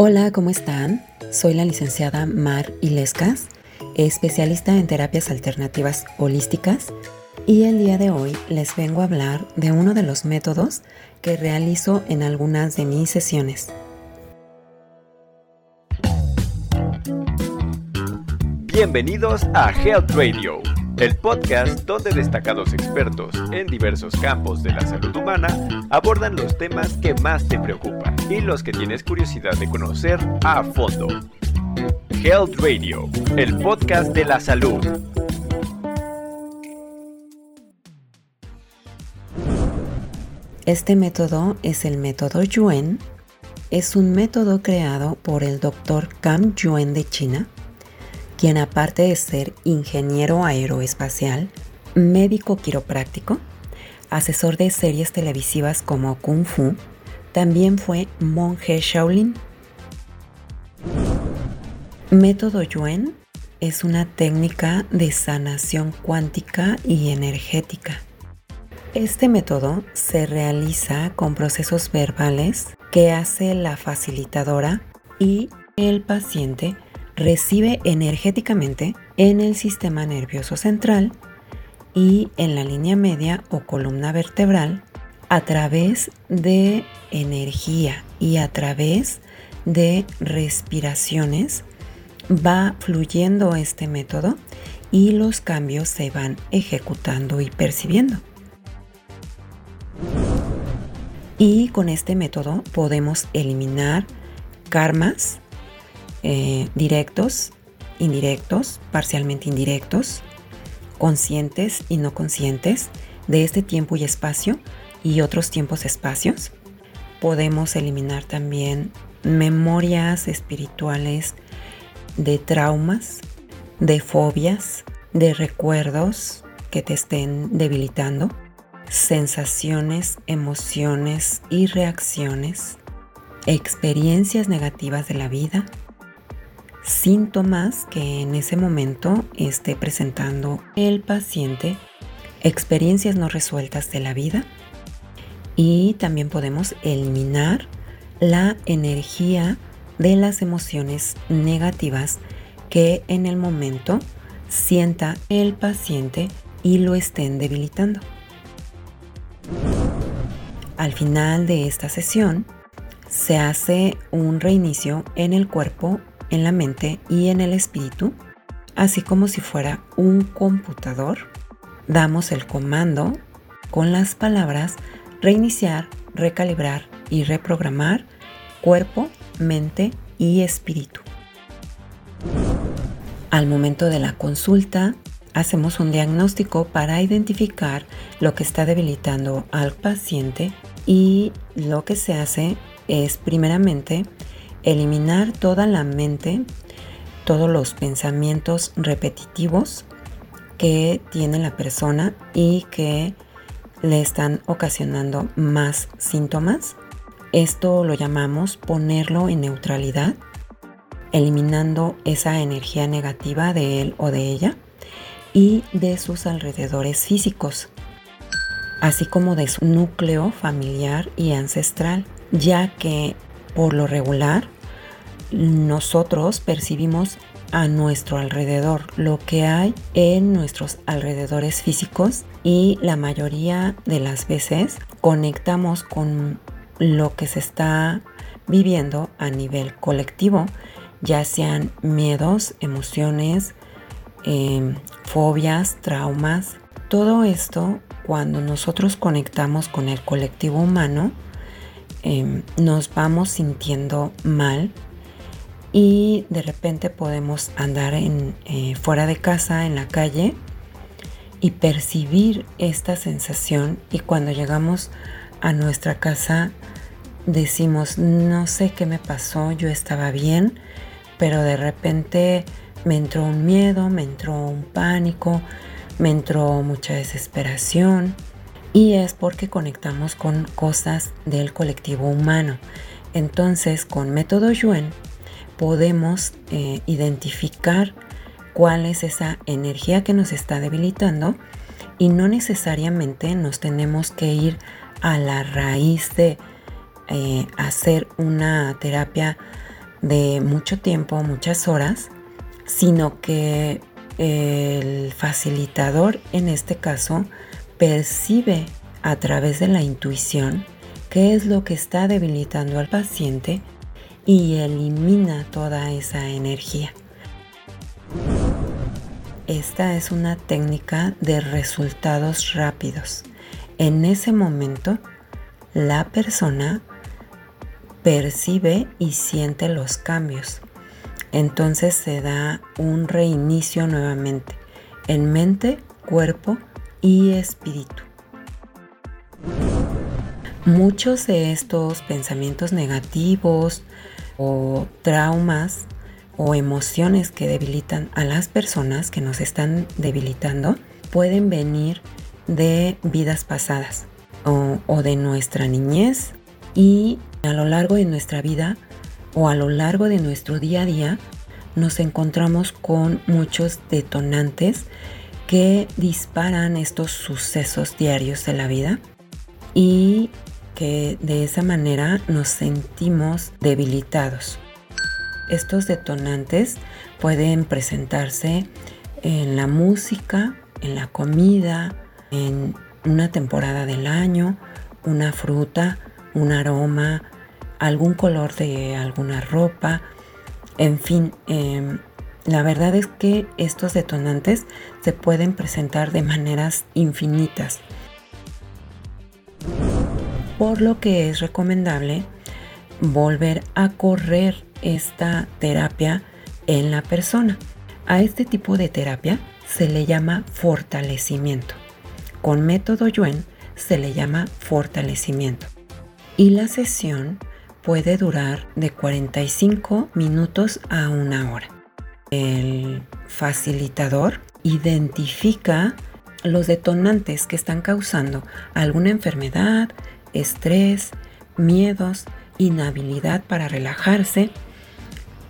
Hola, ¿cómo están? Soy la licenciada Mar Ilescas, especialista en terapias alternativas holísticas y el día de hoy les vengo a hablar de uno de los métodos que realizo en algunas de mis sesiones. Bienvenidos a Health Radio, el podcast donde destacados expertos en diversos campos de la salud humana abordan los temas que más te preocupan y los que tienes curiosidad de conocer a fondo. Health Radio, el podcast de la salud. Este método es el método Yuen. Es un método creado por el doctor Cam Yuen de China quien aparte de ser ingeniero aeroespacial, médico quiropráctico, asesor de series televisivas como Kung Fu, también fue monje Shaolin. Método Yuen es una técnica de sanación cuántica y energética. Este método se realiza con procesos verbales que hace la facilitadora y el paciente recibe energéticamente en el sistema nervioso central y en la línea media o columna vertebral a través de energía y a través de respiraciones va fluyendo este método y los cambios se van ejecutando y percibiendo. Y con este método podemos eliminar karmas, eh, directos, indirectos, parcialmente indirectos, conscientes y no conscientes de este tiempo y espacio y otros tiempos espacios. Podemos eliminar también memorias espirituales de traumas, de fobias, de recuerdos que te estén debilitando, sensaciones, emociones y reacciones, experiencias negativas de la vida, síntomas que en ese momento esté presentando el paciente, experiencias no resueltas de la vida y también podemos eliminar la energía de las emociones negativas que en el momento sienta el paciente y lo estén debilitando. Al final de esta sesión se hace un reinicio en el cuerpo en la mente y en el espíritu, así como si fuera un computador. Damos el comando con las palabras reiniciar, recalibrar y reprogramar cuerpo, mente y espíritu. Al momento de la consulta, hacemos un diagnóstico para identificar lo que está debilitando al paciente y lo que se hace es primeramente eliminar toda la mente, todos los pensamientos repetitivos que tiene la persona y que le están ocasionando más síntomas. Esto lo llamamos ponerlo en neutralidad, eliminando esa energía negativa de él o de ella y de sus alrededores físicos, así como de su núcleo familiar y ancestral, ya que por lo regular, nosotros percibimos a nuestro alrededor, lo que hay en nuestros alrededores físicos y la mayoría de las veces conectamos con lo que se está viviendo a nivel colectivo, ya sean miedos, emociones, em, fobias, traumas. Todo esto, cuando nosotros conectamos con el colectivo humano, Em, nos vamos sintiendo mal y de repente podemos andar eh, fuera de casa, en la calle y percibir esta sensación y cuando llegamos a nuestra casa decimos, no sé qué me pasó, yo estaba bien, pero de repente me entró un miedo, me entró un pánico, me entró mucha desesperación y es porque conectamos con cosas del colectivo humano. Entonces, con método Yuen podemos eh, identificar cuál es esa energía que nos está debilitando y no necesariamente nos tenemos que ir a la raíz de eh, hacer una terapia de mucho tiempo, muchas horas, sino que el facilitador en este caso percibe a través de la intuición qué es lo que está debilitando al paciente y elimina toda esa energía. Esta es una técnica de resultados rápidos. En ese momento, la persona percibe y siente los cambios. Entonces se da un reinicio nuevamente en mente, cuerpo y espíritu. Muchos de estos pensamientos negativos o traumas o emociones que debilitan a las personas que nos están debilitando pueden venir de vidas pasadas o, de nuestra niñez y a lo largo de nuestra vida o a lo largo de nuestro día a día nos encontramos con muchos detonantes que disparan estos sucesos diarios de la vida y que de esa manera nos sentimos debilitados. Estos detonantes pueden presentarse en la música, en la comida, en una temporada del año, una fruta, un aroma, algún color de alguna ropa, en fin, em, la verdad es que estos detonantes se pueden presentar de maneras infinitas, por lo que es recomendable volver a correr esta terapia en la persona. A este tipo de terapia se le llama fortalecimiento. Con método Yuen se le llama fortalecimiento. Y la sesión puede durar de 45 minutos a una hora. El facilitador identifica los detonantes que están causando alguna enfermedad, estrés, miedos, inhabilidad para relajarse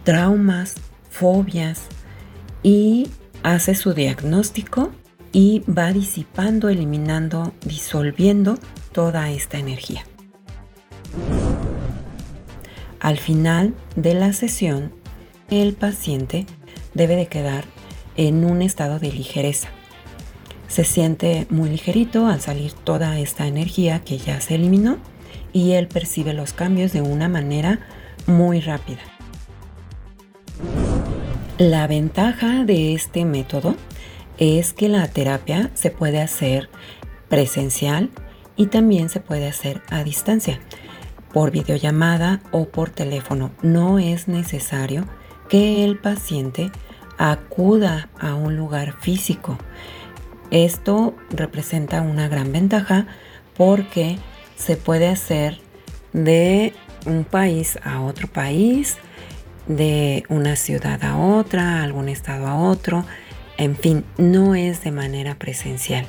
traumas, fobias y hace su diagnóstico y va disipando, eliminando, disolviendo toda esta energía. Al final de la sesión, el paciente debe de quedar en un estado de ligereza. Se siente muy ligerito al salir toda esta energía que ya se eliminó y él percibe los cambios de una manera muy rápida. La ventaja de este método es que la terapia se puede hacer presencial y también se puede hacer a distancia, por videollamada o por teléfono. No es necesario que el paciente acuda a un lugar físico. Esto representa una gran ventaja porque se puede hacer de un país a otro país de una ciudad a otra, algún estado a otro, en fin, no es de manera presencial,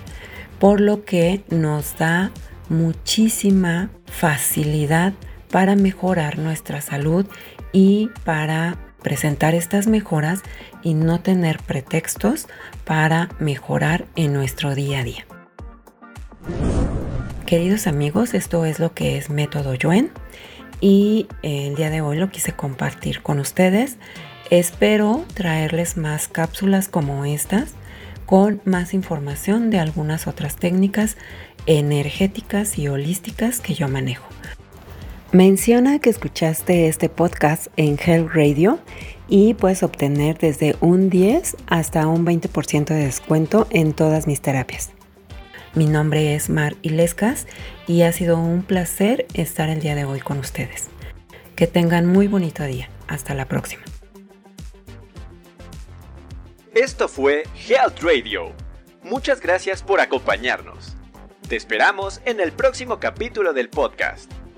por lo que nos da muchísima facilidad para mejorar nuestra salud y para presentar estas mejoras y no tener pretextos para mejorar en nuestro día a día. Queridos amigos, esto es lo que es método Yuen y el día de hoy lo quise compartir con ustedes. Espero traerles más cápsulas como estas con más información de algunas otras técnicas energéticas y holísticas que yo manejo. Menciona que escuchaste este podcast en Health Radio y puedes obtener desde un 10 hasta un 20% de descuento en todas mis terapias. Mi nombre es Mar Ilescas y ha sido un placer estar el día de hoy con ustedes. Que tengan muy bonito día. Hasta la próxima. Esto fue Health Radio. Muchas gracias por acompañarnos. Te esperamos en el próximo capítulo del podcast,